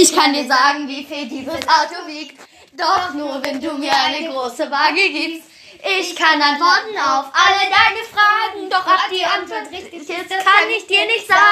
Ich kann dir sagen, wie viel dieses Auto wiegt. Doch nur, wenn du mir eine große Waage gibst. Ich kann antworten auf alle deine Fragen. Doch ob die Antwort richtig ist, das kann ich dir nicht sagen.